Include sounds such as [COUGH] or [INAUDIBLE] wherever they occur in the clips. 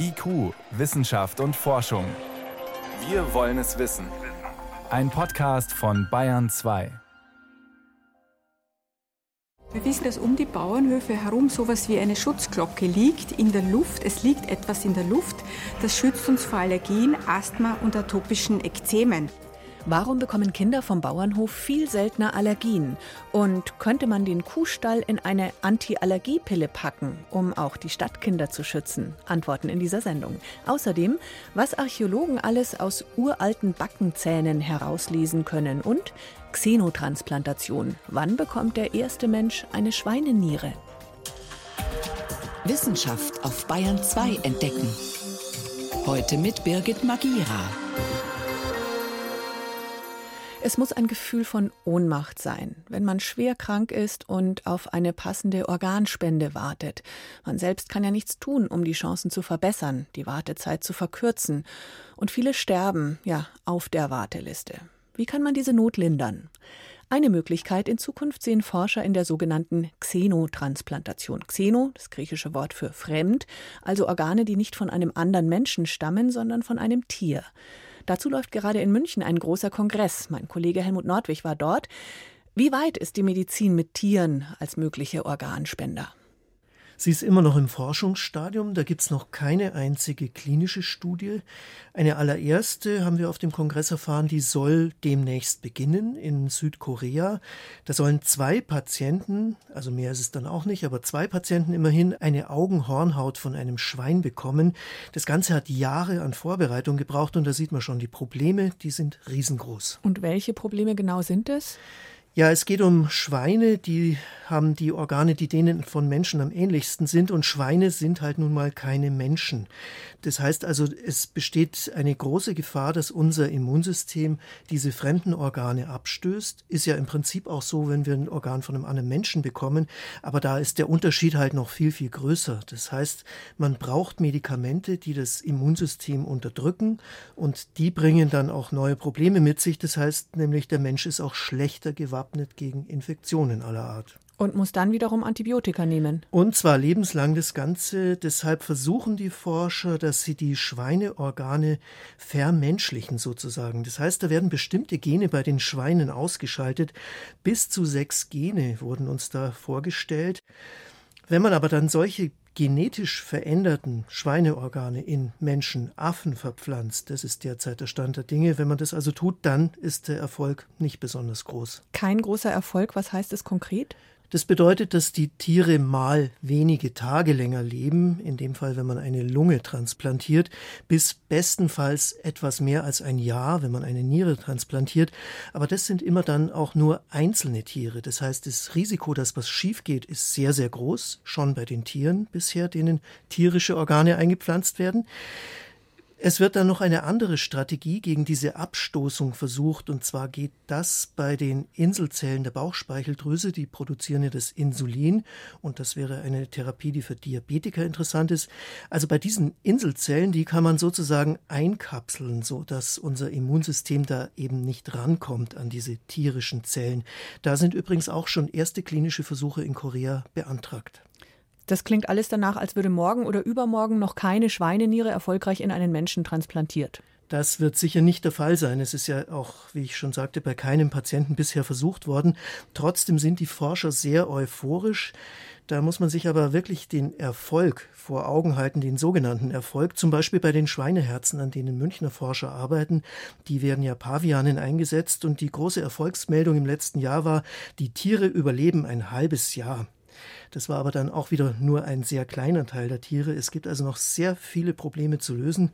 IQ, Wissenschaft und Forschung. Wir wollen es wissen. Ein Podcast von Bayern 2. Wir wissen, dass um die Bauernhöfe herum sowas wie eine Schutzglocke liegt in der Luft. Es liegt etwas in der Luft, das schützt uns vor Allergien, Asthma und atopischen Ekzemen. Warum bekommen Kinder vom Bauernhof viel seltener Allergien? Und könnte man den Kuhstall in eine Anti-Allergiepille packen, um auch die Stadtkinder zu schützen? Antworten in dieser Sendung. Außerdem, was Archäologen alles aus uralten Backenzähnen herauslesen können und Xenotransplantation. Wann bekommt der erste Mensch eine Schweineniere? Wissenschaft auf Bayern 2 entdecken. Heute mit Birgit Magira. Es muss ein Gefühl von Ohnmacht sein, wenn man schwer krank ist und auf eine passende Organspende wartet. Man selbst kann ja nichts tun, um die Chancen zu verbessern, die Wartezeit zu verkürzen. Und viele sterben, ja, auf der Warteliste. Wie kann man diese Not lindern? Eine Möglichkeit in Zukunft sehen Forscher in der sogenannten Xenotransplantation. Xeno, das griechische Wort für fremd, also Organe, die nicht von einem anderen Menschen stammen, sondern von einem Tier. Dazu läuft gerade in München ein großer Kongress. Mein Kollege Helmut Nordwig war dort. Wie weit ist die Medizin mit Tieren als mögliche Organspender? Sie ist immer noch im Forschungsstadium, da gibt es noch keine einzige klinische Studie. Eine allererste haben wir auf dem Kongress erfahren, die soll demnächst beginnen in Südkorea. Da sollen zwei Patienten, also mehr ist es dann auch nicht, aber zwei Patienten immerhin eine Augenhornhaut von einem Schwein bekommen. Das Ganze hat Jahre an Vorbereitung gebraucht und da sieht man schon, die Probleme, die sind riesengroß. Und welche Probleme genau sind es? Ja, es geht um Schweine, die haben die Organe, die denen von Menschen am ähnlichsten sind. Und Schweine sind halt nun mal keine Menschen. Das heißt also, es besteht eine große Gefahr, dass unser Immunsystem diese fremden Organe abstößt. Ist ja im Prinzip auch so, wenn wir ein Organ von einem anderen Menschen bekommen. Aber da ist der Unterschied halt noch viel, viel größer. Das heißt, man braucht Medikamente, die das Immunsystem unterdrücken. Und die bringen dann auch neue Probleme mit sich. Das heißt nämlich, der Mensch ist auch schlechter gewappnet gegen Infektionen aller Art. Und muss dann wiederum Antibiotika nehmen. Und zwar lebenslang das Ganze. Deshalb versuchen die Forscher, dass sie die Schweineorgane vermenschlichen sozusagen. Das heißt, da werden bestimmte Gene bei den Schweinen ausgeschaltet. Bis zu sechs Gene wurden uns da vorgestellt. Wenn man aber dann solche genetisch veränderten Schweineorgane in Menschen, Affen verpflanzt. Das ist derzeit der Stand der Dinge. Wenn man das also tut, dann ist der Erfolg nicht besonders groß. Kein großer Erfolg, was heißt es konkret? Das bedeutet, dass die Tiere mal wenige Tage länger leben, in dem Fall, wenn man eine Lunge transplantiert, bis bestenfalls etwas mehr als ein Jahr, wenn man eine Niere transplantiert. Aber das sind immer dann auch nur einzelne Tiere. Das heißt, das Risiko, dass was schief geht, ist sehr, sehr groß, schon bei den Tieren bisher, denen tierische Organe eingepflanzt werden. Es wird dann noch eine andere Strategie gegen diese Abstoßung versucht, und zwar geht das bei den Inselzellen der Bauchspeicheldrüse, die produzieren ja das Insulin, und das wäre eine Therapie, die für Diabetiker interessant ist. Also bei diesen Inselzellen, die kann man sozusagen einkapseln, so dass unser Immunsystem da eben nicht rankommt an diese tierischen Zellen. Da sind übrigens auch schon erste klinische Versuche in Korea beantragt. Das klingt alles danach, als würde morgen oder übermorgen noch keine Schweineniere erfolgreich in einen Menschen transplantiert. Das wird sicher nicht der Fall sein. Es ist ja auch, wie ich schon sagte, bei keinem Patienten bisher versucht worden. Trotzdem sind die Forscher sehr euphorisch. Da muss man sich aber wirklich den Erfolg vor Augen halten, den sogenannten Erfolg, zum Beispiel bei den Schweineherzen, an denen Münchner Forscher arbeiten. Die werden ja Pavianen eingesetzt und die große Erfolgsmeldung im letzten Jahr war, die Tiere überleben ein halbes Jahr. Das war aber dann auch wieder nur ein sehr kleiner Teil der Tiere. Es gibt also noch sehr viele Probleme zu lösen.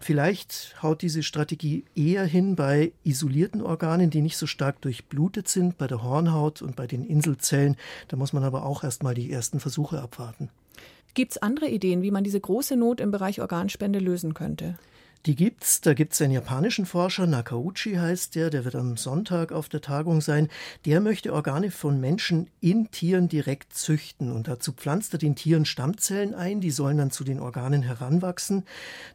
Vielleicht haut diese Strategie eher hin bei isolierten Organen, die nicht so stark durchblutet sind, bei der Hornhaut und bei den Inselzellen. Da muss man aber auch erstmal die ersten Versuche abwarten. Gibt es andere Ideen, wie man diese große Not im Bereich Organspende lösen könnte? Die gibt's. Da gibt's einen japanischen Forscher, Nakauchi heißt der, der wird am Sonntag auf der Tagung sein. Der möchte Organe von Menschen in Tieren direkt züchten. Und dazu pflanzt er den Tieren Stammzellen ein, die sollen dann zu den Organen heranwachsen.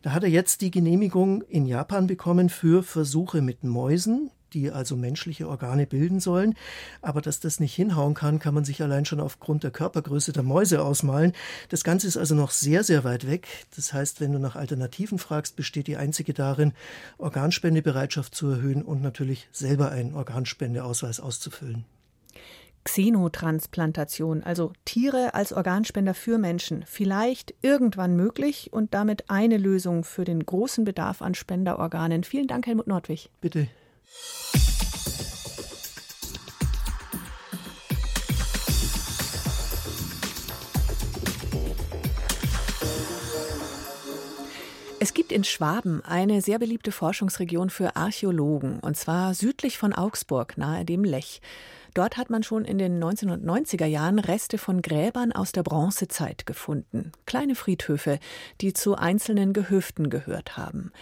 Da hat er jetzt die Genehmigung in Japan bekommen für Versuche mit Mäusen. Die also menschliche Organe bilden sollen. Aber dass das nicht hinhauen kann, kann man sich allein schon aufgrund der Körpergröße der Mäuse ausmalen. Das Ganze ist also noch sehr, sehr weit weg. Das heißt, wenn du nach Alternativen fragst, besteht die einzige darin, Organspendebereitschaft zu erhöhen und natürlich selber einen Organspendeausweis auszufüllen. Xenotransplantation, also Tiere als Organspender für Menschen, vielleicht irgendwann möglich und damit eine Lösung für den großen Bedarf an Spenderorganen. Vielen Dank, Helmut Nordwig. Bitte. Es gibt in Schwaben eine sehr beliebte Forschungsregion für Archäologen, und zwar südlich von Augsburg, nahe dem Lech. Dort hat man schon in den 1990er Jahren Reste von Gräbern aus der Bronzezeit gefunden. Kleine Friedhöfe, die zu einzelnen Gehöften gehört haben.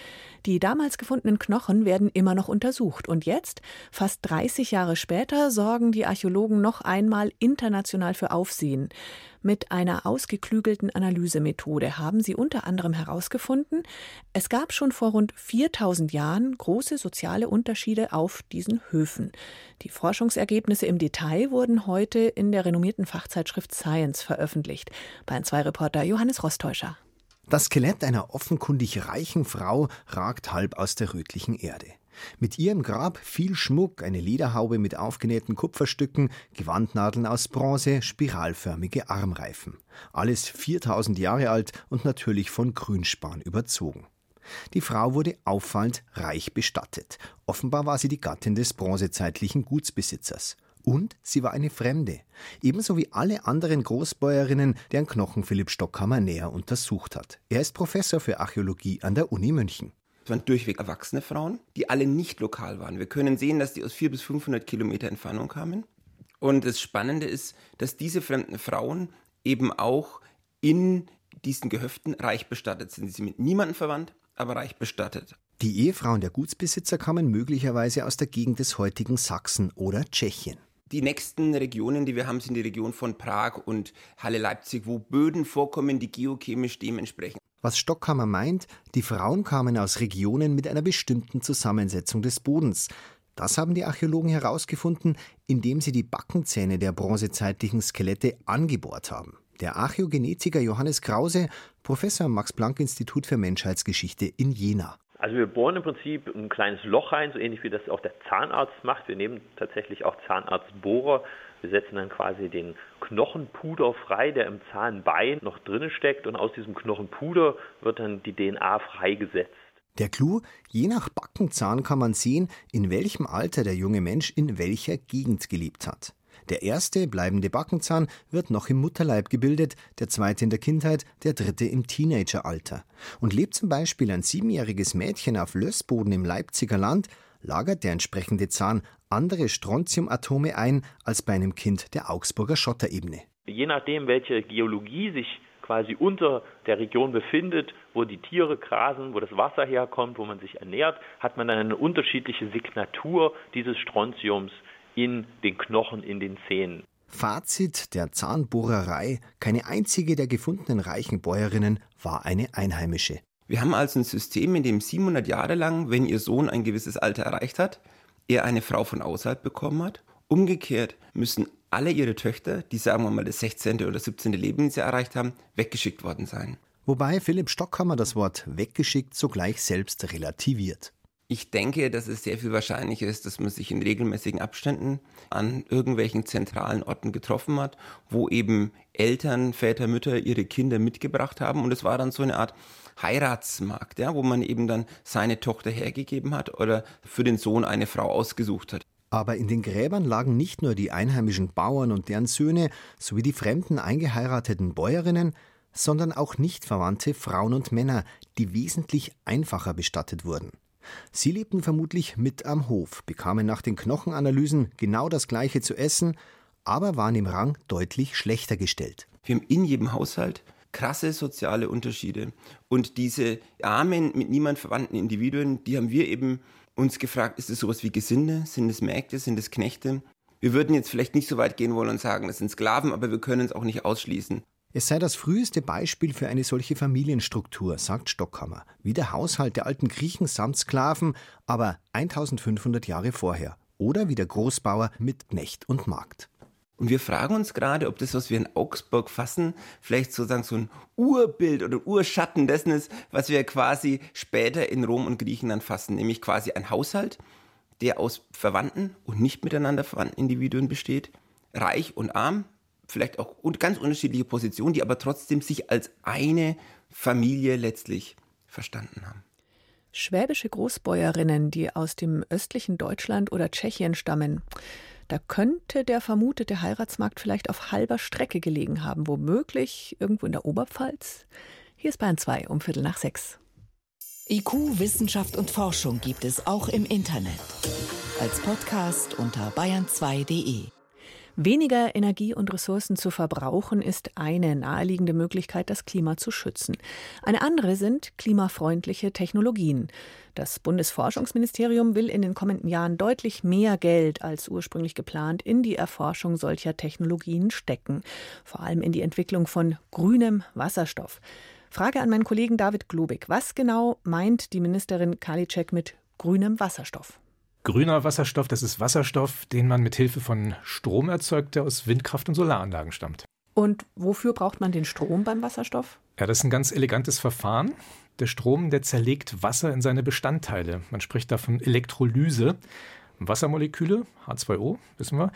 Die damals gefundenen Knochen werden immer noch untersucht. Und jetzt, fast 30 Jahre später, sorgen die Archäologen noch einmal international für Aufsehen. Mit einer ausgeklügelten Analysemethode haben sie unter anderem herausgefunden, es gab schon vor rund 4000 Jahren große soziale Unterschiede auf diesen Höfen. Die Forschungsergebnisse im Detail wurden heute in der renommierten Fachzeitschrift Science veröffentlicht. Bayern 2 Reporter Johannes Rostäuscher. Das Skelett einer offenkundig reichen Frau ragt halb aus der rötlichen Erde. Mit ihrem Grab viel Schmuck, eine Lederhaube mit aufgenähten Kupferstücken, Gewandnadeln aus Bronze, spiralförmige Armreifen. Alles 4000 Jahre alt und natürlich von Grünspan überzogen. Die Frau wurde auffallend reich bestattet. Offenbar war sie die Gattin des bronzezeitlichen Gutsbesitzers. Und sie war eine Fremde, ebenso wie alle anderen Großbäuerinnen, deren Knochen Philipp Stockhammer näher untersucht hat. Er ist Professor für Archäologie an der Uni München. Es waren durchweg erwachsene Frauen, die alle nicht lokal waren. Wir können sehen, dass die aus 400 bis 500 Kilometer Entfernung kamen. Und das Spannende ist, dass diese fremden Frauen eben auch in diesen Gehöften reich bestattet sind. Sie sind mit niemandem verwandt, aber reich bestattet. Die Ehefrauen der Gutsbesitzer kamen möglicherweise aus der Gegend des heutigen Sachsen oder Tschechien. Die nächsten Regionen, die wir haben, sind die Region von Prag und Halle-Leipzig, wo Böden vorkommen, die geochemisch dementsprechend. Was Stockhammer meint, die Frauen kamen aus Regionen mit einer bestimmten Zusammensetzung des Bodens. Das haben die Archäologen herausgefunden, indem sie die Backenzähne der bronzezeitlichen Skelette angebohrt haben. Der Archäogenetiker Johannes Krause, Professor am Max-Planck-Institut für Menschheitsgeschichte in Jena. Also wir bohren im Prinzip ein kleines Loch rein, so ähnlich wie das auch der Zahnarzt macht. Wir nehmen tatsächlich auch Zahnarztbohrer. Wir setzen dann quasi den Knochenpuder frei, der im Zahnbein noch drinne steckt und aus diesem Knochenpuder wird dann die DNA freigesetzt. Der Clou, je nach Backenzahn kann man sehen, in welchem Alter der junge Mensch in welcher Gegend gelebt hat. Der erste, bleibende Backenzahn, wird noch im Mutterleib gebildet, der zweite in der Kindheit, der dritte im Teenageralter. Und lebt zum Beispiel ein siebenjähriges Mädchen auf Lössboden im Leipziger Land, lagert der entsprechende Zahn andere Strontiumatome ein als bei einem Kind der Augsburger Schotterebene. Je nachdem, welche Geologie sich quasi unter der Region befindet, wo die Tiere grasen, wo das Wasser herkommt, wo man sich ernährt, hat man dann eine unterschiedliche Signatur dieses Strontiums in den Knochen, in den Zähnen. Fazit der Zahnbohrerei: Keine einzige der gefundenen reichen Bäuerinnen war eine Einheimische. Wir haben also ein System, in dem 700 Jahre lang, wenn ihr Sohn ein gewisses Alter erreicht hat, er eine Frau von außerhalb bekommen hat. Umgekehrt müssen alle ihre Töchter, die sagen wir mal das 16. oder 17. Lebensjahr erreicht haben, weggeschickt worden sein. Wobei Philipp Stockhammer das Wort weggeschickt sogleich selbst relativiert. Ich denke, dass es sehr viel wahrscheinlicher ist, dass man sich in regelmäßigen Abständen an irgendwelchen zentralen Orten getroffen hat, wo eben Eltern, Väter, Mütter ihre Kinder mitgebracht haben. Und es war dann so eine Art Heiratsmarkt, ja, wo man eben dann seine Tochter hergegeben hat oder für den Sohn eine Frau ausgesucht hat. Aber in den Gräbern lagen nicht nur die einheimischen Bauern und deren Söhne sowie die fremden eingeheirateten Bäuerinnen, sondern auch nicht verwandte Frauen und Männer, die wesentlich einfacher bestattet wurden. Sie lebten vermutlich mit am Hof, bekamen nach den Knochenanalysen genau das gleiche zu essen, aber waren im Rang deutlich schlechter gestellt. Wir haben in jedem Haushalt krasse soziale Unterschiede. Und diese armen, mit niemand verwandten Individuen, die haben wir eben uns gefragt, ist es sowas wie Gesinde? Sind es Mägde? Sind es Knechte? Wir würden jetzt vielleicht nicht so weit gehen wollen und sagen, das sind Sklaven, aber wir können es auch nicht ausschließen. Es sei das früheste Beispiel für eine solche Familienstruktur, sagt Stockhammer, wie der Haushalt der alten Griechen samt Sklaven, aber 1500 Jahre vorher. Oder wie der Großbauer mit Knecht und Magd. Und wir fragen uns gerade, ob das, was wir in Augsburg fassen, vielleicht sozusagen so ein Urbild oder Urschatten dessen ist, was wir quasi später in Rom und Griechenland fassen, nämlich quasi ein Haushalt, der aus verwandten und nicht miteinander verwandten Individuen besteht, reich und arm, vielleicht auch ganz unterschiedliche Positionen, die aber trotzdem sich als eine Familie letztlich verstanden haben. Schwäbische Großbäuerinnen, die aus dem östlichen Deutschland oder Tschechien stammen. Da könnte der vermutete Heiratsmarkt vielleicht auf halber Strecke gelegen haben, womöglich irgendwo in der Oberpfalz. Hier ist Bayern 2 um Viertel nach sechs. IQ, Wissenschaft und Forschung gibt es auch im Internet. Als Podcast unter bayern2.de. Weniger Energie und Ressourcen zu verbrauchen ist eine naheliegende Möglichkeit, das Klima zu schützen. Eine andere sind klimafreundliche Technologien. Das Bundesforschungsministerium will in den kommenden Jahren deutlich mehr Geld als ursprünglich geplant in die Erforschung solcher Technologien stecken, vor allem in die Entwicklung von grünem Wasserstoff. Frage an meinen Kollegen David Globig. Was genau meint die Ministerin Karliczek mit grünem Wasserstoff? Grüner Wasserstoff, das ist Wasserstoff, den man mit Hilfe von Strom erzeugt, der aus Windkraft und Solaranlagen stammt. Und wofür braucht man den Strom beim Wasserstoff? Ja, das ist ein ganz elegantes Verfahren. Der Strom, der zerlegt Wasser in seine Bestandteile. Man spricht davon Elektrolyse. Wassermoleküle, H2O, wissen wir,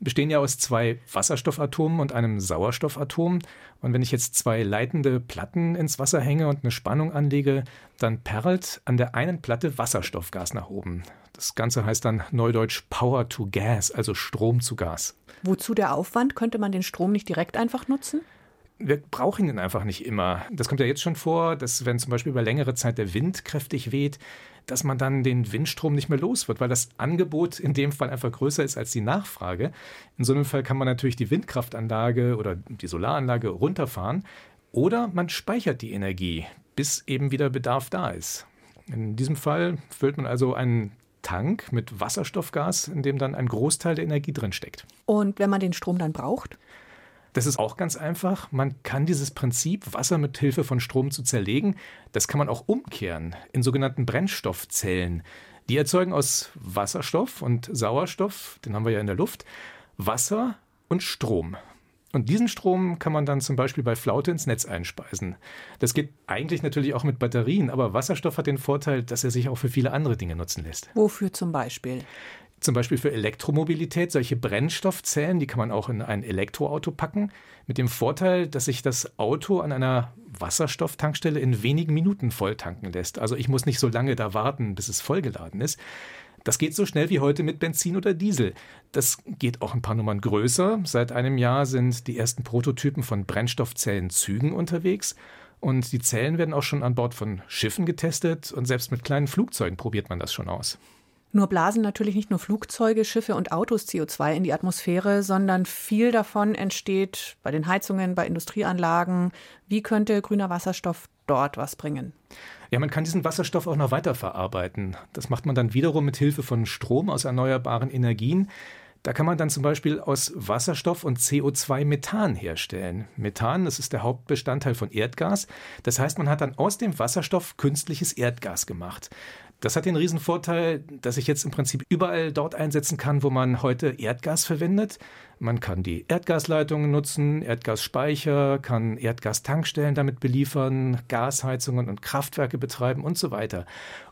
bestehen ja aus zwei Wasserstoffatomen und einem Sauerstoffatom. Und wenn ich jetzt zwei leitende Platten ins Wasser hänge und eine Spannung anlege, dann perlt an der einen Platte Wasserstoffgas nach oben. Das Ganze heißt dann neudeutsch Power to Gas, also Strom zu Gas. Wozu der Aufwand? Könnte man den Strom nicht direkt einfach nutzen? wir brauchen ihn einfach nicht immer. Das kommt ja jetzt schon vor, dass wenn zum Beispiel über längere Zeit der Wind kräftig weht, dass man dann den Windstrom nicht mehr los wird, weil das Angebot in dem Fall einfach größer ist als die Nachfrage. In so einem Fall kann man natürlich die Windkraftanlage oder die Solaranlage runterfahren oder man speichert die Energie, bis eben wieder Bedarf da ist. In diesem Fall füllt man also einen Tank mit Wasserstoffgas, in dem dann ein Großteil der Energie drin steckt. Und wenn man den Strom dann braucht? Das ist auch ganz einfach. Man kann dieses Prinzip, Wasser mit Hilfe von Strom zu zerlegen, das kann man auch umkehren in sogenannten Brennstoffzellen. Die erzeugen aus Wasserstoff und Sauerstoff, den haben wir ja in der Luft, Wasser und Strom. Und diesen Strom kann man dann zum Beispiel bei Flaute ins Netz einspeisen. Das geht eigentlich natürlich auch mit Batterien, aber Wasserstoff hat den Vorteil, dass er sich auch für viele andere Dinge nutzen lässt. Wofür zum Beispiel? Zum Beispiel für Elektromobilität, solche Brennstoffzellen, die kann man auch in ein Elektroauto packen, mit dem Vorteil, dass sich das Auto an einer Wasserstofftankstelle in wenigen Minuten volltanken lässt. Also ich muss nicht so lange da warten, bis es vollgeladen ist. Das geht so schnell wie heute mit Benzin oder Diesel. Das geht auch ein paar Nummern größer. Seit einem Jahr sind die ersten Prototypen von Brennstoffzellenzügen unterwegs. Und die Zellen werden auch schon an Bord von Schiffen getestet und selbst mit kleinen Flugzeugen probiert man das schon aus. Nur blasen natürlich nicht nur Flugzeuge, Schiffe und Autos CO2 in die Atmosphäre, sondern viel davon entsteht bei den Heizungen, bei Industrieanlagen. Wie könnte grüner Wasserstoff dort was bringen? Ja, man kann diesen Wasserstoff auch noch weiterverarbeiten. Das macht man dann wiederum mit Hilfe von Strom aus erneuerbaren Energien. Da kann man dann zum Beispiel aus Wasserstoff und CO2 Methan herstellen. Methan, das ist der Hauptbestandteil von Erdgas. Das heißt, man hat dann aus dem Wasserstoff künstliches Erdgas gemacht. Das hat den Riesenvorteil, dass ich jetzt im Prinzip überall dort einsetzen kann, wo man heute Erdgas verwendet. Man kann die Erdgasleitungen nutzen, Erdgasspeicher, kann Erdgastankstellen damit beliefern, Gasheizungen und Kraftwerke betreiben und so weiter.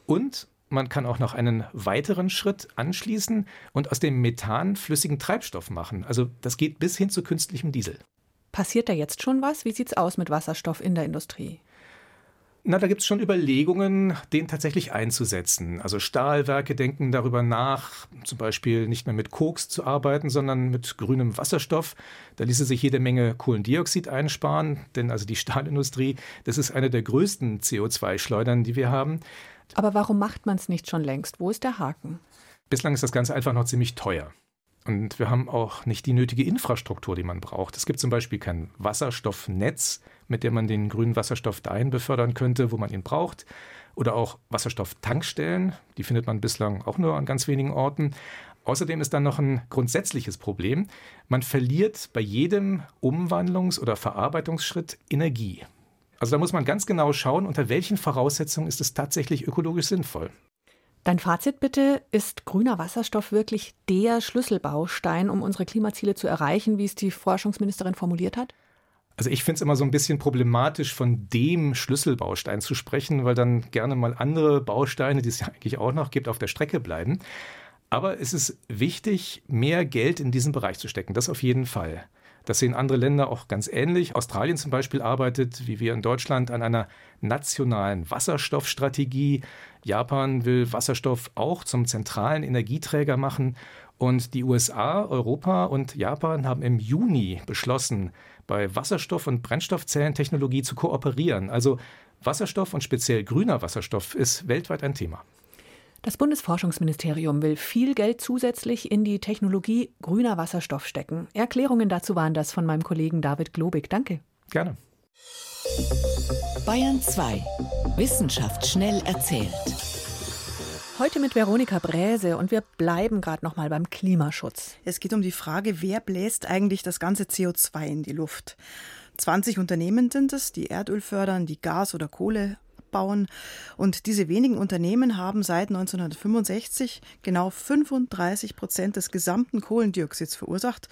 Und man kann auch noch einen weiteren Schritt anschließen und aus dem Methan flüssigen Treibstoff machen. Also das geht bis hin zu künstlichem Diesel. Passiert da jetzt schon was? Wie sieht es aus mit Wasserstoff in der Industrie? Na, da gibt es schon Überlegungen, den tatsächlich einzusetzen. Also Stahlwerke denken darüber nach, zum Beispiel nicht mehr mit Koks zu arbeiten, sondern mit grünem Wasserstoff. Da ließe sich jede Menge Kohlendioxid einsparen, denn also die [LAUGHS] Stahlindustrie, das ist eine der größten CO2-Schleudern, die wir haben. Aber warum macht man es nicht schon längst? Wo ist der Haken? Bislang ist das Ganze einfach noch ziemlich teuer. Und wir haben auch nicht die nötige Infrastruktur, die man braucht. Es gibt zum Beispiel kein Wasserstoffnetz, mit dem man den grünen Wasserstoff dahin befördern könnte, wo man ihn braucht. Oder auch Wasserstofftankstellen, die findet man bislang auch nur an ganz wenigen Orten. Außerdem ist dann noch ein grundsätzliches Problem. Man verliert bei jedem Umwandlungs- oder Verarbeitungsschritt Energie. Also da muss man ganz genau schauen, unter welchen Voraussetzungen ist es tatsächlich ökologisch sinnvoll. Dein Fazit bitte, ist grüner Wasserstoff wirklich der Schlüsselbaustein, um unsere Klimaziele zu erreichen, wie es die Forschungsministerin formuliert hat? Also ich finde es immer so ein bisschen problematisch, von dem Schlüsselbaustein zu sprechen, weil dann gerne mal andere Bausteine, die es ja eigentlich auch noch gibt, auf der Strecke bleiben. Aber es ist wichtig, mehr Geld in diesen Bereich zu stecken. Das auf jeden Fall. Das sehen andere Länder auch ganz ähnlich. Australien zum Beispiel arbeitet, wie wir in Deutschland, an einer nationalen Wasserstoffstrategie. Japan will Wasserstoff auch zum zentralen Energieträger machen. Und die USA, Europa und Japan haben im Juni beschlossen, bei Wasserstoff- und Brennstoffzellentechnologie zu kooperieren. Also Wasserstoff und speziell grüner Wasserstoff ist weltweit ein Thema. Das Bundesforschungsministerium will viel Geld zusätzlich in die Technologie grüner Wasserstoff stecken. Erklärungen dazu waren das von meinem Kollegen David Globig. Danke. Gerne. Bayern 2. Wissenschaft schnell erzählt. Heute mit Veronika Bräse und wir bleiben gerade noch mal beim Klimaschutz. Es geht um die Frage, wer bläst eigentlich das ganze CO2 in die Luft? 20 Unternehmen sind es, die Erdöl fördern, die Gas oder Kohle abbauen. Und diese wenigen Unternehmen haben seit 1965 genau 35 Prozent des gesamten Kohlendioxids verursacht.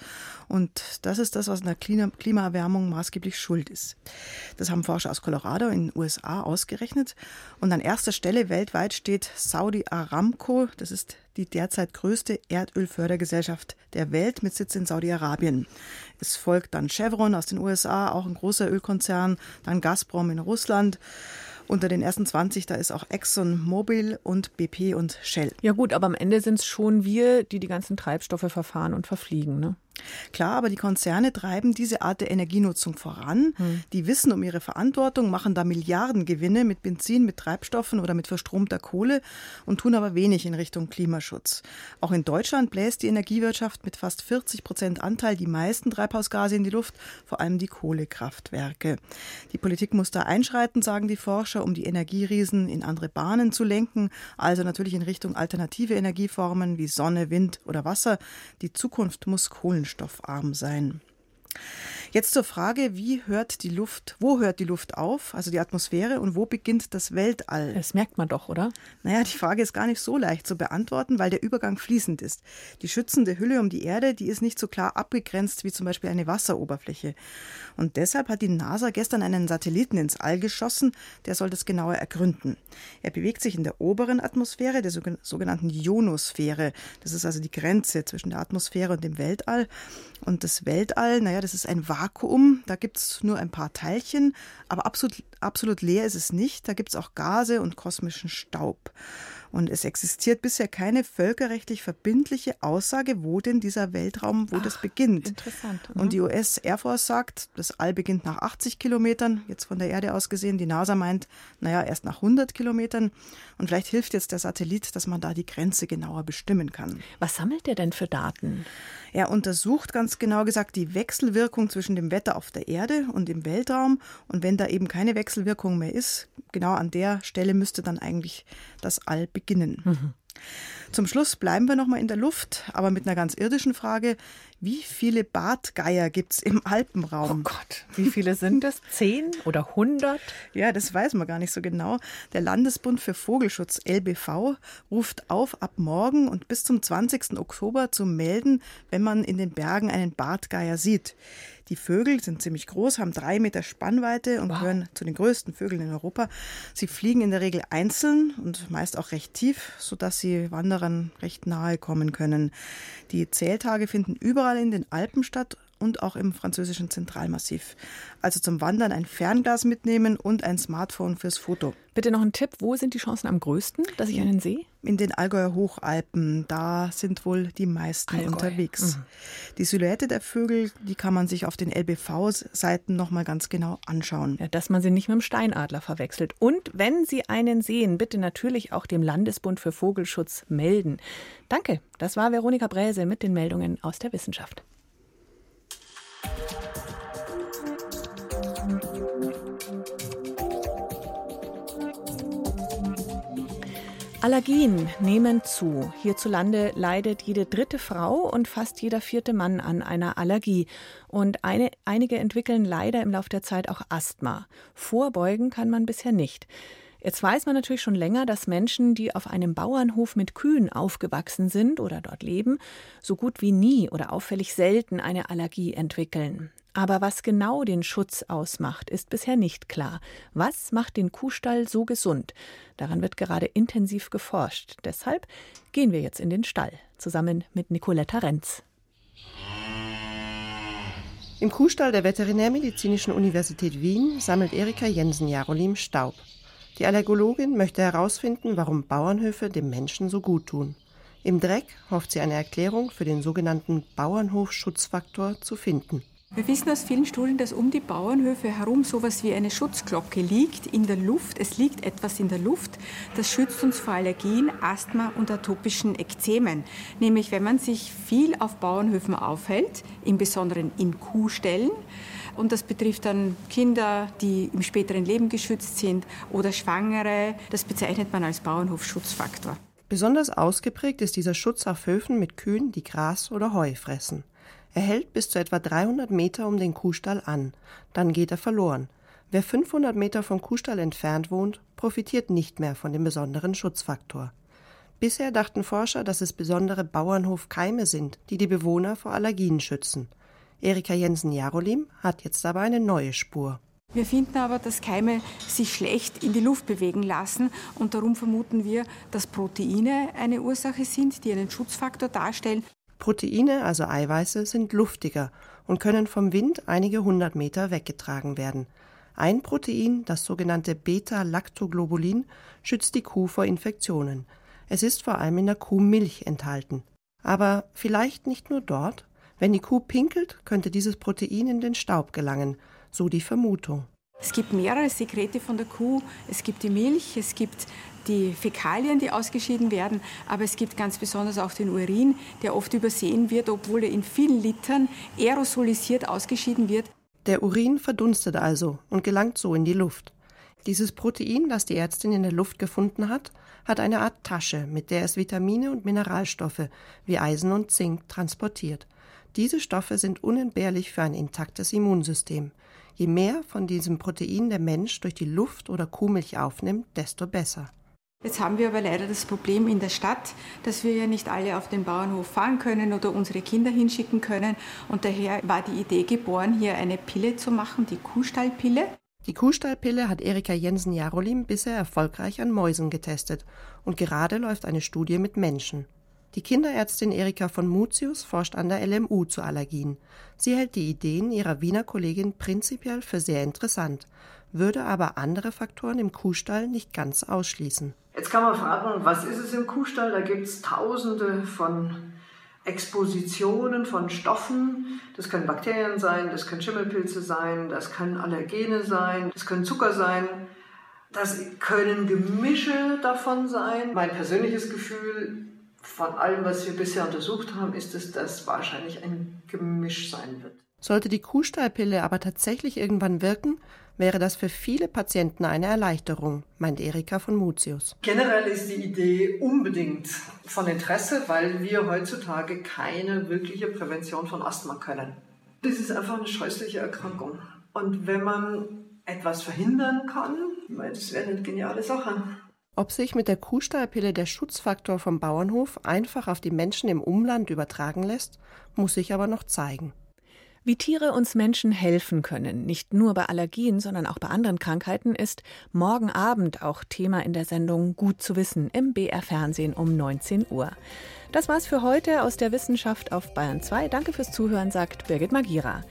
Und das ist das, was in der Klimaerwärmung maßgeblich schuld ist. Das haben Forscher aus Colorado in den USA ausgerechnet. Und an erster Stelle weltweit steht Saudi Aramco. Das ist die derzeit größte Erdölfördergesellschaft der Welt mit Sitz in Saudi-Arabien. Es folgt dann Chevron aus den USA, auch ein großer Ölkonzern, dann Gazprom in Russland. Unter den ersten 20, da ist auch Exxon Mobil und BP und Shell. Ja gut, aber am Ende sind es schon wir, die die ganzen Treibstoffe verfahren und verfliegen. Ne? Klar, aber die Konzerne treiben diese Art der Energienutzung voran. Hm. Die wissen um ihre Verantwortung, machen da Milliardengewinne mit Benzin, mit Treibstoffen oder mit verstromter Kohle und tun aber wenig in Richtung Klimaschutz. Auch in Deutschland bläst die Energiewirtschaft mit fast 40 Prozent Anteil die meisten Treibhausgase in die Luft, vor allem die Kohlekraftwerke. Die Politik muss da einschreiten, sagen die Forscher, um die Energieriesen in andere Bahnen zu lenken, also natürlich in Richtung alternative Energieformen wie Sonne, Wind oder Wasser. Die Zukunft muss Kohlen kohlenstoffarm sein. Jetzt zur Frage, wie hört die Luft, wo hört die Luft auf, also die Atmosphäre, und wo beginnt das Weltall? Das merkt man doch, oder? Naja, die Frage ist gar nicht so leicht zu beantworten, weil der Übergang fließend ist. Die schützende Hülle um die Erde, die ist nicht so klar abgegrenzt wie zum Beispiel eine Wasseroberfläche. Und deshalb hat die NASA gestern einen Satelliten ins All geschossen, der soll das genauer ergründen. Er bewegt sich in der oberen Atmosphäre, der sogenannten Ionosphäre. Das ist also die Grenze zwischen der Atmosphäre und dem Weltall. Und das Weltall, naja, das ist ein Vakuum, da gibt es nur ein paar Teilchen, aber absolut, absolut leer ist es nicht. Da gibt es auch Gase und kosmischen Staub. Und es existiert bisher keine völkerrechtlich verbindliche Aussage, wo denn dieser Weltraum, wo Ach, das beginnt. Interessant. Mhm. Und die US Air Force sagt, das All beginnt nach 80 Kilometern, jetzt von der Erde aus gesehen. Die NASA meint, naja, erst nach 100 Kilometern. Und vielleicht hilft jetzt der Satellit, dass man da die Grenze genauer bestimmen kann. Was sammelt der denn für Daten? Er untersucht ganz genau gesagt die Wechselwirkung zwischen dem Wetter auf der Erde und im Weltraum. Und wenn da eben keine Wechselwirkung mehr ist, genau an der Stelle müsste dann eigentlich das All beginnen. Mhm. Zum Schluss bleiben wir nochmal in der Luft, aber mit einer ganz irdischen Frage. Wie viele Bartgeier gibt es im Alpenraum? Oh Gott, wie viele sind das? [LAUGHS] Zehn oder hundert? Ja, das weiß man gar nicht so genau. Der Landesbund für Vogelschutz LBV ruft auf, ab morgen und bis zum 20. Oktober zu melden, wenn man in den Bergen einen Bartgeier sieht. Die Vögel sind ziemlich groß, haben drei Meter Spannweite und wow. gehören zu den größten Vögeln in Europa. Sie fliegen in der Regel einzeln und meist auch recht tief, sodass sie Wanderern recht nahe kommen können. Die Zähltage finden überall in den Alpen statt und auch im französischen Zentralmassiv. Also zum Wandern ein Fernglas mitnehmen und ein Smartphone fürs Foto. Bitte noch ein Tipp, wo sind die Chancen am größten, dass ich einen sehe? In den Allgäuer Hochalpen, da sind wohl die meisten Allgäu. unterwegs. Mhm. Die Silhouette der Vögel, die kann man sich auf den LBV-Seiten nochmal ganz genau anschauen. Ja, dass man sie nicht mit dem Steinadler verwechselt. Und wenn Sie einen sehen, bitte natürlich auch dem Landesbund für Vogelschutz melden. Danke, das war Veronika Bräse mit den Meldungen aus der Wissenschaft. Allergien nehmen zu. Hierzulande leidet jede dritte Frau und fast jeder vierte Mann an einer Allergie. Und eine, einige entwickeln leider im Laufe der Zeit auch Asthma. Vorbeugen kann man bisher nicht. Jetzt weiß man natürlich schon länger, dass Menschen, die auf einem Bauernhof mit Kühen aufgewachsen sind oder dort leben, so gut wie nie oder auffällig selten eine Allergie entwickeln. Aber was genau den Schutz ausmacht, ist bisher nicht klar. Was macht den Kuhstall so gesund? Daran wird gerade intensiv geforscht. Deshalb gehen wir jetzt in den Stall, zusammen mit Nicoletta Renz. Im Kuhstall der Veterinärmedizinischen Universität Wien sammelt Erika Jensen-Jarolim Staub. Die Allergologin möchte herausfinden, warum Bauernhöfe dem Menschen so gut tun. Im Dreck hofft sie eine Erklärung für den sogenannten Bauernhofschutzfaktor zu finden. Wir wissen aus vielen Studien, dass um die Bauernhöfe herum so etwas wie eine Schutzglocke liegt in der Luft. Es liegt etwas in der Luft, das schützt uns vor Allergien, Asthma und atopischen Ekzemen. Nämlich wenn man sich viel auf Bauernhöfen aufhält, im Besonderen in Kuhstellen, und das betrifft dann Kinder, die im späteren Leben geschützt sind oder Schwangere. Das bezeichnet man als Bauernhofschutzfaktor. Besonders ausgeprägt ist dieser Schutz auf Höfen mit Kühen, die Gras oder Heu fressen. Er hält bis zu etwa 300 Meter um den Kuhstall an, dann geht er verloren. Wer 500 Meter vom Kuhstall entfernt wohnt, profitiert nicht mehr von dem besonderen Schutzfaktor. Bisher dachten Forscher, dass es besondere Bauernhofkeime sind, die die Bewohner vor Allergien schützen. Erika Jensen-Jarolim hat jetzt aber eine neue Spur. Wir finden aber, dass Keime sich schlecht in die Luft bewegen lassen und darum vermuten wir, dass Proteine eine Ursache sind, die einen Schutzfaktor darstellen. Proteine, also Eiweiße, sind luftiger und können vom Wind einige hundert Meter weggetragen werden. Ein Protein, das sogenannte Beta-Lactoglobulin, schützt die Kuh vor Infektionen. Es ist vor allem in der Kuhmilch enthalten. Aber vielleicht nicht nur dort? Wenn die Kuh pinkelt, könnte dieses Protein in den Staub gelangen, so die Vermutung. Es gibt mehrere Sekrete von der Kuh. Es gibt die Milch, es gibt die Fäkalien, die ausgeschieden werden, aber es gibt ganz besonders auch den Urin, der oft übersehen wird, obwohl er in vielen Litern aerosolisiert ausgeschieden wird. Der Urin verdunstet also und gelangt so in die Luft. Dieses Protein, das die Ärztin in der Luft gefunden hat, hat eine Art Tasche, mit der es Vitamine und Mineralstoffe wie Eisen und Zink transportiert. Diese Stoffe sind unentbehrlich für ein intaktes Immunsystem. Je mehr von diesem Protein der Mensch durch die Luft oder Kuhmilch aufnimmt, desto besser. Jetzt haben wir aber leider das Problem in der Stadt, dass wir ja nicht alle auf den Bauernhof fahren können oder unsere Kinder hinschicken können. Und daher war die Idee geboren, hier eine Pille zu machen, die Kuhstallpille. Die Kuhstallpille hat Erika Jensen-Jarolim bisher erfolgreich an Mäusen getestet und gerade läuft eine Studie mit Menschen. Die Kinderärztin Erika von Mutius forscht an der LMU zu Allergien. Sie hält die Ideen ihrer Wiener Kollegin prinzipiell für sehr interessant, würde aber andere Faktoren im Kuhstall nicht ganz ausschließen. Jetzt kann man fragen, was ist es im Kuhstall? Da gibt es tausende von Expositionen von Stoffen. Das können Bakterien sein, das können Schimmelpilze sein, das können Allergene sein, das können Zucker sein. Das können Gemische davon sein. Mein persönliches Gefühl von allem, was wir bisher untersucht haben, ist es, dass wahrscheinlich ein Gemisch sein wird. Sollte die Kuhstallpille aber tatsächlich irgendwann wirken, wäre das für viele Patienten eine Erleichterung, meint Erika von Mutius. Generell ist die Idee unbedingt von Interesse, weil wir heutzutage keine wirkliche Prävention von Asthma können. Das ist einfach eine scheußliche Erkrankung. Und wenn man etwas verhindern kann, das wäre eine geniale Sache. Ob sich mit der Kuhstallpille der Schutzfaktor vom Bauernhof einfach auf die Menschen im Umland übertragen lässt, muss sich aber noch zeigen. Wie Tiere uns Menschen helfen können, nicht nur bei Allergien, sondern auch bei anderen Krankheiten, ist morgen Abend auch Thema in der Sendung Gut zu wissen im BR Fernsehen um 19 Uhr. Das war's für heute aus der Wissenschaft auf Bayern 2. Danke fürs Zuhören, sagt Birgit Magira.